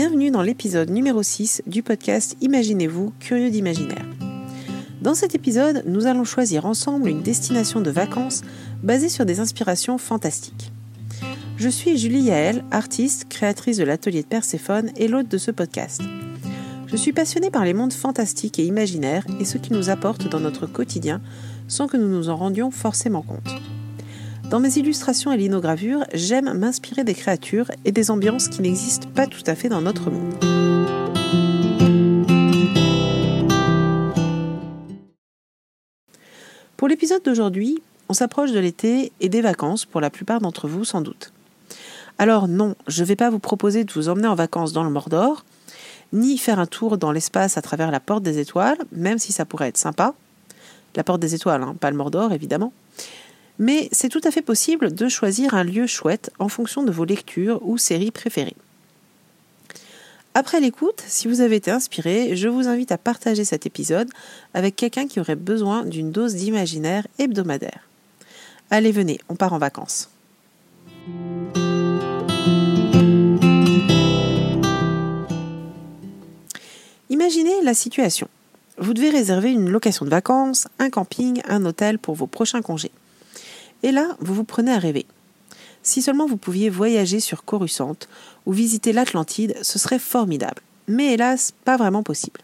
Bienvenue dans l'épisode numéro 6 du podcast Imaginez-vous, curieux d'imaginaire. Dans cet épisode, nous allons choisir ensemble une destination de vacances basée sur des inspirations fantastiques. Je suis Julie Yael, artiste, créatrice de l'atelier de Perséphone et l'hôte de ce podcast. Je suis passionnée par les mondes fantastiques et imaginaires et ce qu'ils nous apportent dans notre quotidien sans que nous nous en rendions forcément compte. Dans mes illustrations et linogravures, j'aime m'inspirer des créatures et des ambiances qui n'existent pas tout à fait dans notre monde. Pour l'épisode d'aujourd'hui, on s'approche de l'été et des vacances pour la plupart d'entre vous sans doute. Alors non, je ne vais pas vous proposer de vous emmener en vacances dans le Mordor, ni faire un tour dans l'espace à travers la porte des étoiles, même si ça pourrait être sympa. La porte des étoiles, hein, pas le Mordor évidemment. Mais c'est tout à fait possible de choisir un lieu chouette en fonction de vos lectures ou séries préférées. Après l'écoute, si vous avez été inspiré, je vous invite à partager cet épisode avec quelqu'un qui aurait besoin d'une dose d'imaginaire hebdomadaire. Allez, venez, on part en vacances. Imaginez la situation. Vous devez réserver une location de vacances, un camping, un hôtel pour vos prochains congés. Et là, vous vous prenez à rêver. Si seulement vous pouviez voyager sur Coruscant ou visiter l'Atlantide, ce serait formidable. Mais hélas, pas vraiment possible.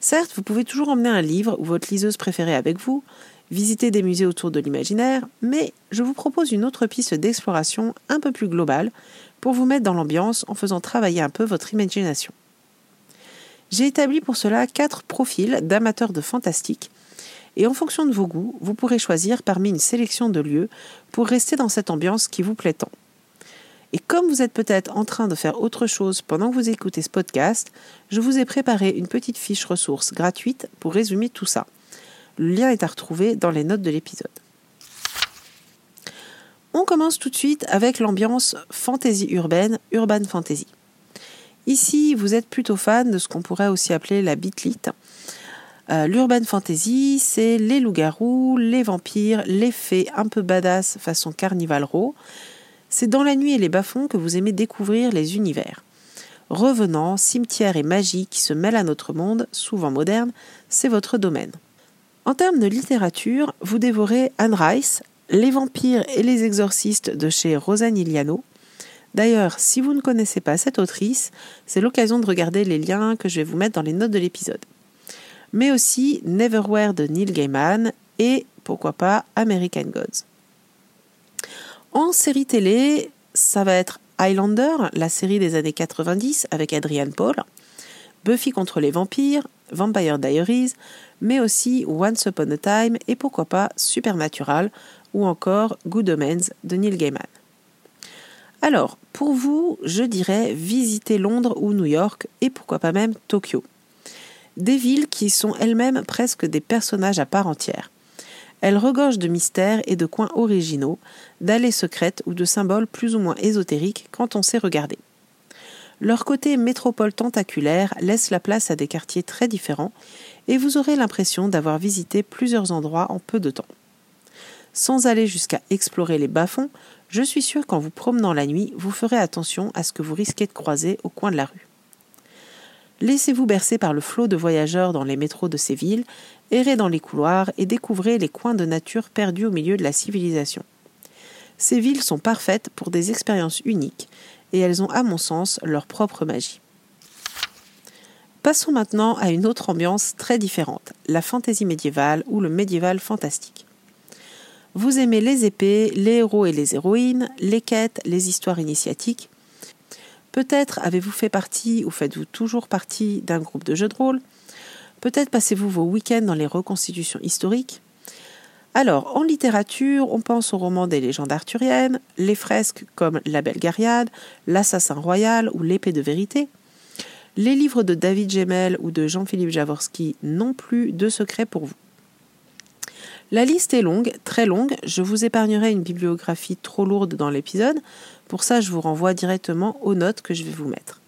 Certes, vous pouvez toujours emmener un livre ou votre liseuse préférée avec vous, visiter des musées autour de l'imaginaire, mais je vous propose une autre piste d'exploration un peu plus globale pour vous mettre dans l'ambiance en faisant travailler un peu votre imagination. J'ai établi pour cela quatre profils d'amateurs de fantastique et en fonction de vos goûts, vous pourrez choisir parmi une sélection de lieux pour rester dans cette ambiance qui vous plaît tant. Et comme vous êtes peut-être en train de faire autre chose pendant que vous écoutez ce podcast, je vous ai préparé une petite fiche ressource gratuite pour résumer tout ça. Le lien est à retrouver dans les notes de l'épisode. On commence tout de suite avec l'ambiance fantasy urbaine, urban fantasy. Ici, vous êtes plutôt fan de ce qu'on pourrait aussi appeler la bitlite. Euh, L'urban fantasy, c'est les loups-garous, les vampires, les fées un peu badass façon carnival raw. C'est dans la nuit et les bas-fonds que vous aimez découvrir les univers. Revenants, cimetières et magie qui se mêlent à notre monde, souvent moderne, c'est votre domaine. En termes de littérature, vous dévorez Anne Rice, Les vampires et les exorcistes de chez Rosanne Iliano, D'ailleurs, si vous ne connaissez pas cette autrice, c'est l'occasion de regarder les liens que je vais vous mettre dans les notes de l'épisode. Mais aussi Neverwhere de Neil Gaiman et, pourquoi pas, American Gods. En série télé, ça va être Highlander, la série des années 90 avec Adrian Paul, Buffy contre les vampires, Vampire Diaries, mais aussi Once Upon a Time et pourquoi pas Supernatural ou encore Good Omens de Neil Gaiman. Alors, pour vous, je dirais visiter Londres ou New York et pourquoi pas même Tokyo. Des villes qui sont elles-mêmes presque des personnages à part entière. Elles regorgent de mystères et de coins originaux, d'allées secrètes ou de symboles plus ou moins ésotériques quand on sait regarder. Leur côté métropole tentaculaire laisse la place à des quartiers très différents et vous aurez l'impression d'avoir visité plusieurs endroits en peu de temps. Sans aller jusqu'à explorer les bas-fonds, je suis sûr qu'en vous promenant la nuit, vous ferez attention à ce que vous risquez de croiser au coin de la rue. Laissez-vous bercer par le flot de voyageurs dans les métros de ces villes, errez dans les couloirs et découvrez les coins de nature perdus au milieu de la civilisation. Ces villes sont parfaites pour des expériences uniques et elles ont à mon sens leur propre magie. Passons maintenant à une autre ambiance très différente, la fantaisie médiévale ou le médiéval fantastique. Vous aimez les épées, les héros et les héroïnes, les quêtes, les histoires initiatiques. Peut-être avez-vous fait partie ou faites-vous toujours partie d'un groupe de jeux de rôle. Peut-être passez-vous vos week-ends dans les reconstitutions historiques. Alors, en littérature, on pense aux romans des légendes arthuriennes, les fresques comme La Belle Gariade, L'Assassin Royal ou L'Épée de Vérité. Les livres de David Gemmel ou de Jean-Philippe Javorski n'ont plus de secret pour vous. La liste est longue, très longue, je vous épargnerai une bibliographie trop lourde dans l'épisode, pour ça je vous renvoie directement aux notes que je vais vous mettre.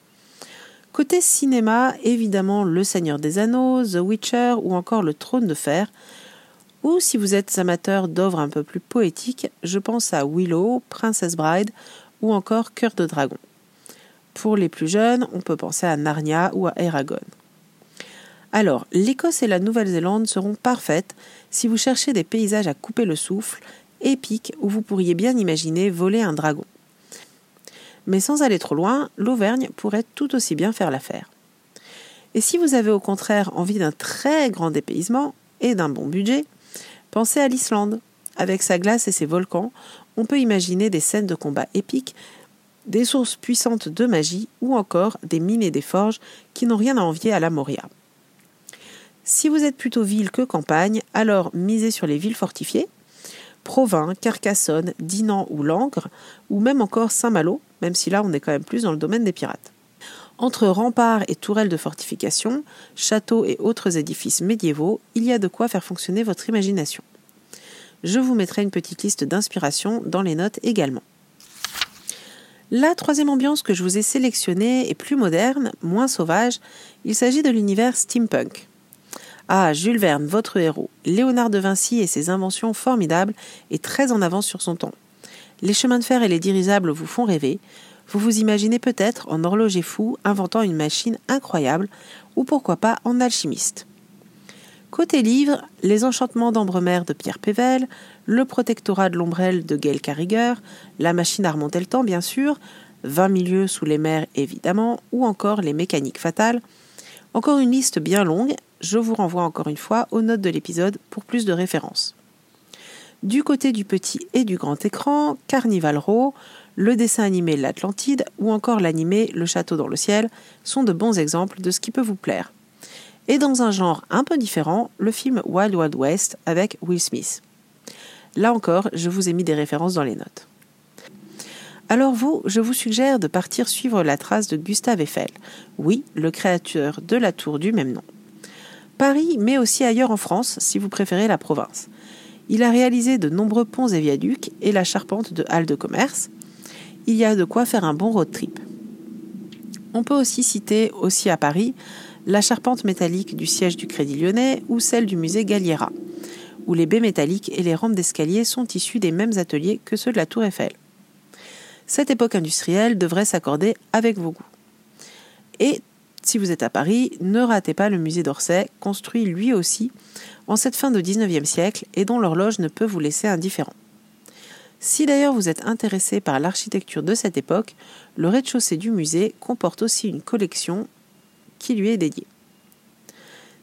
Côté cinéma, évidemment Le Seigneur des Anneaux, The Witcher ou encore Le Trône de Fer, ou si vous êtes amateur d'œuvres un peu plus poétiques, je pense à Willow, Princess Bride ou encore Cœur de Dragon. Pour les plus jeunes, on peut penser à Narnia ou à Eragon. Alors, l'Écosse et la Nouvelle-Zélande seront parfaites si vous cherchez des paysages à couper le souffle, épiques, où vous pourriez bien imaginer voler un dragon. Mais sans aller trop loin, l'Auvergne pourrait tout aussi bien faire l'affaire. Et si vous avez au contraire envie d'un très grand dépaysement et d'un bon budget, pensez à l'Islande. Avec sa glace et ses volcans, on peut imaginer des scènes de combat épiques, des sources puissantes de magie ou encore des mines et des forges qui n'ont rien à envier à la Moria. Si vous êtes plutôt ville que campagne, alors misez sur les villes fortifiées, Provins, Carcassonne, Dinan ou Langres, ou même encore Saint-Malo, même si là on est quand même plus dans le domaine des pirates. Entre remparts et tourelles de fortification, châteaux et autres édifices médiévaux, il y a de quoi faire fonctionner votre imagination. Je vous mettrai une petite liste d'inspiration dans les notes également. La troisième ambiance que je vous ai sélectionnée est plus moderne, moins sauvage. Il s'agit de l'univers steampunk. Ah, Jules Verne, votre héros, Léonard de Vinci et ses inventions formidables est très en avance sur son temps. Les chemins de fer et les dirigeables vous font rêver. Vous vous imaginez peut-être en horloger fou inventant une machine incroyable, ou pourquoi pas en alchimiste. Côté livre, Les Enchantements d'Ambremer de Pierre Pével, Le Protectorat de l'Ombrelle de Gail Carriger, La machine à remonter le temps bien sûr, 20 milieux sous les mers évidemment, ou encore Les Mécaniques fatales. Encore une liste bien longue je vous renvoie encore une fois aux notes de l'épisode pour plus de références. Du côté du petit et du grand écran, Carnival Row, le dessin animé L'Atlantide ou encore l'animé Le Château dans le ciel sont de bons exemples de ce qui peut vous plaire. Et dans un genre un peu différent, le film Wild Wild West avec Will Smith. Là encore, je vous ai mis des références dans les notes. Alors vous, je vous suggère de partir suivre la trace de Gustave Eiffel, oui, le créateur de la tour du même nom. Paris, mais aussi ailleurs en France, si vous préférez la province. Il a réalisé de nombreux ponts et viaducs et la charpente de halles de commerce. Il y a de quoi faire un bon road trip. On peut aussi citer, aussi à Paris, la charpente métallique du siège du Crédit Lyonnais ou celle du musée Galliera, où les baies métalliques et les rampes d'escalier sont issus des mêmes ateliers que ceux de la Tour Eiffel. Cette époque industrielle devrait s'accorder avec vos goûts. Et si vous êtes à Paris, ne ratez pas le musée d'Orsay, construit lui aussi en cette fin de 19e siècle et dont l'horloge ne peut vous laisser indifférent. Si d'ailleurs vous êtes intéressé par l'architecture de cette époque, le rez-de-chaussée du musée comporte aussi une collection qui lui est dédiée.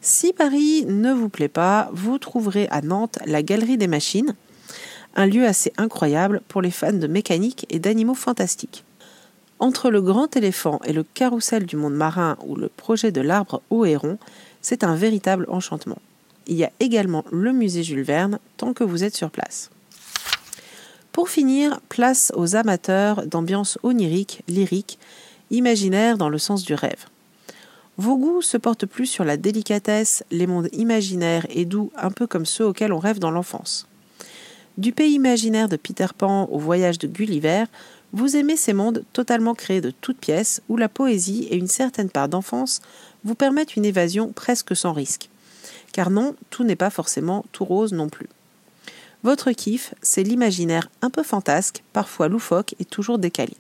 Si Paris ne vous plaît pas, vous trouverez à Nantes la Galerie des Machines, un lieu assez incroyable pour les fans de mécanique et d'animaux fantastiques. Entre le grand éléphant et le carrousel du monde marin ou le projet de l'arbre au héron, c'est un véritable enchantement. Il y a également le musée Jules Verne tant que vous êtes sur place. Pour finir, place aux amateurs d'ambiance onirique, lyrique, imaginaire dans le sens du rêve. Vos goûts se portent plus sur la délicatesse, les mondes imaginaires et doux, un peu comme ceux auxquels on rêve dans l'enfance. Du pays imaginaire de Peter Pan au voyage de Gulliver, vous aimez ces mondes totalement créés de toutes pièces où la poésie et une certaine part d'enfance vous permettent une évasion presque sans risque. Car non, tout n'est pas forcément tout rose non plus. Votre kiff, c'est l'imaginaire un peu fantasque, parfois loufoque et toujours décalé.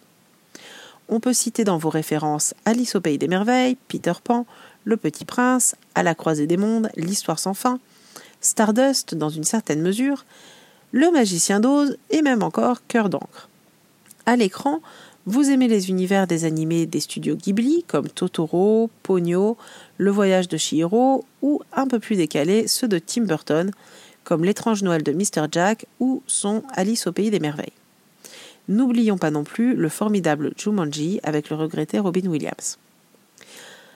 On peut citer dans vos références Alice au pays des merveilles, Peter Pan, Le Petit Prince, À la croisée des mondes, L'histoire sans fin, Stardust dans une certaine mesure, Le magicien d'Oz et même encore Cœur d'encre à l'écran, vous aimez les univers des animés des studios Ghibli comme Totoro, Ponyo, Le voyage de Chihiro ou un peu plus décalés ceux de Tim Burton comme L'étrange Noël de Mr. Jack ou son Alice au pays des merveilles. N'oublions pas non plus le formidable Jumanji avec le regretté Robin Williams.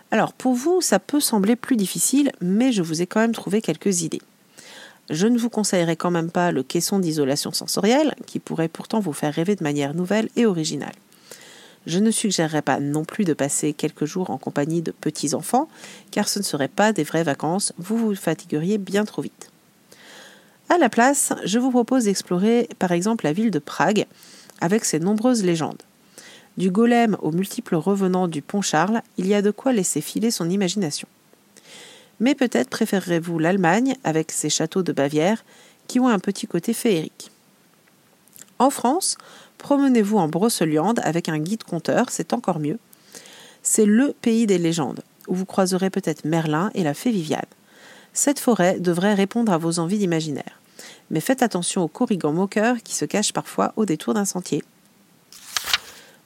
Alors pour vous, ça peut sembler plus difficile, mais je vous ai quand même trouvé quelques idées. Je ne vous conseillerais quand même pas le caisson d'isolation sensorielle, qui pourrait pourtant vous faire rêver de manière nouvelle et originale. Je ne suggérerais pas non plus de passer quelques jours en compagnie de petits-enfants, car ce ne seraient pas des vraies vacances, vous vous fatigueriez bien trop vite. À la place, je vous propose d'explorer par exemple la ville de Prague, avec ses nombreuses légendes. Du golem aux multiples revenants du pont Charles, il y a de quoi laisser filer son imagination mais peut-être préférerez-vous l'Allemagne avec ses châteaux de Bavière qui ont un petit côté féerique. En France, promenez-vous en Broceliande avec un guide conteur, c'est encore mieux. C'est le pays des légendes, où vous croiserez peut-être Merlin et la fée Viviane. Cette forêt devrait répondre à vos envies d'imaginaire. Mais faites attention aux corrigans moqueurs qui se cachent parfois au détour d'un sentier.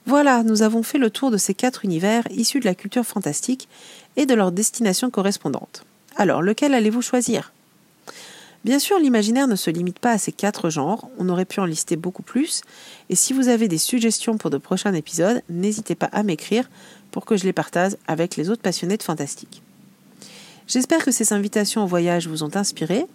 Voilà, nous avons fait le tour de ces quatre univers issus de la culture fantastique et de leurs destinations correspondantes. Alors, lequel allez-vous choisir? Bien sûr, l'imaginaire ne se limite pas à ces quatre genres, on aurait pu en lister beaucoup plus, et si vous avez des suggestions pour de prochains épisodes, n'hésitez pas à m'écrire pour que je les partage avec les autres passionnés de fantastique. J'espère que ces invitations au voyage vous ont inspiré.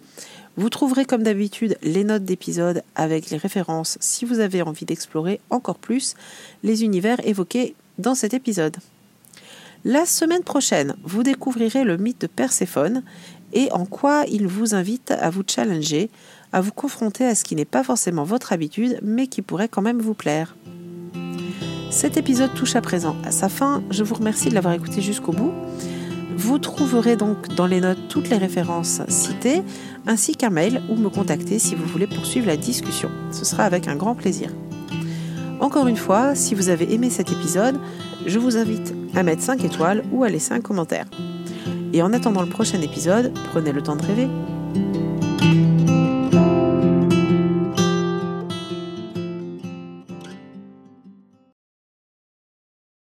Vous trouverez comme d'habitude les notes d'épisode avec les références si vous avez envie d'explorer encore plus les univers évoqués dans cet épisode. La semaine prochaine, vous découvrirez le mythe de Perséphone et en quoi il vous invite à vous challenger, à vous confronter à ce qui n'est pas forcément votre habitude, mais qui pourrait quand même vous plaire. Cet épisode touche à présent à sa fin. Je vous remercie de l'avoir écouté jusqu'au bout. Vous trouverez donc dans les notes toutes les références citées, ainsi qu'un mail ou me contacter si vous voulez poursuivre la discussion. Ce sera avec un grand plaisir. Encore une fois, si vous avez aimé cet épisode, je vous invite à mettre 5 étoiles ou à laisser un commentaire. Et en attendant le prochain épisode, prenez le temps de rêver.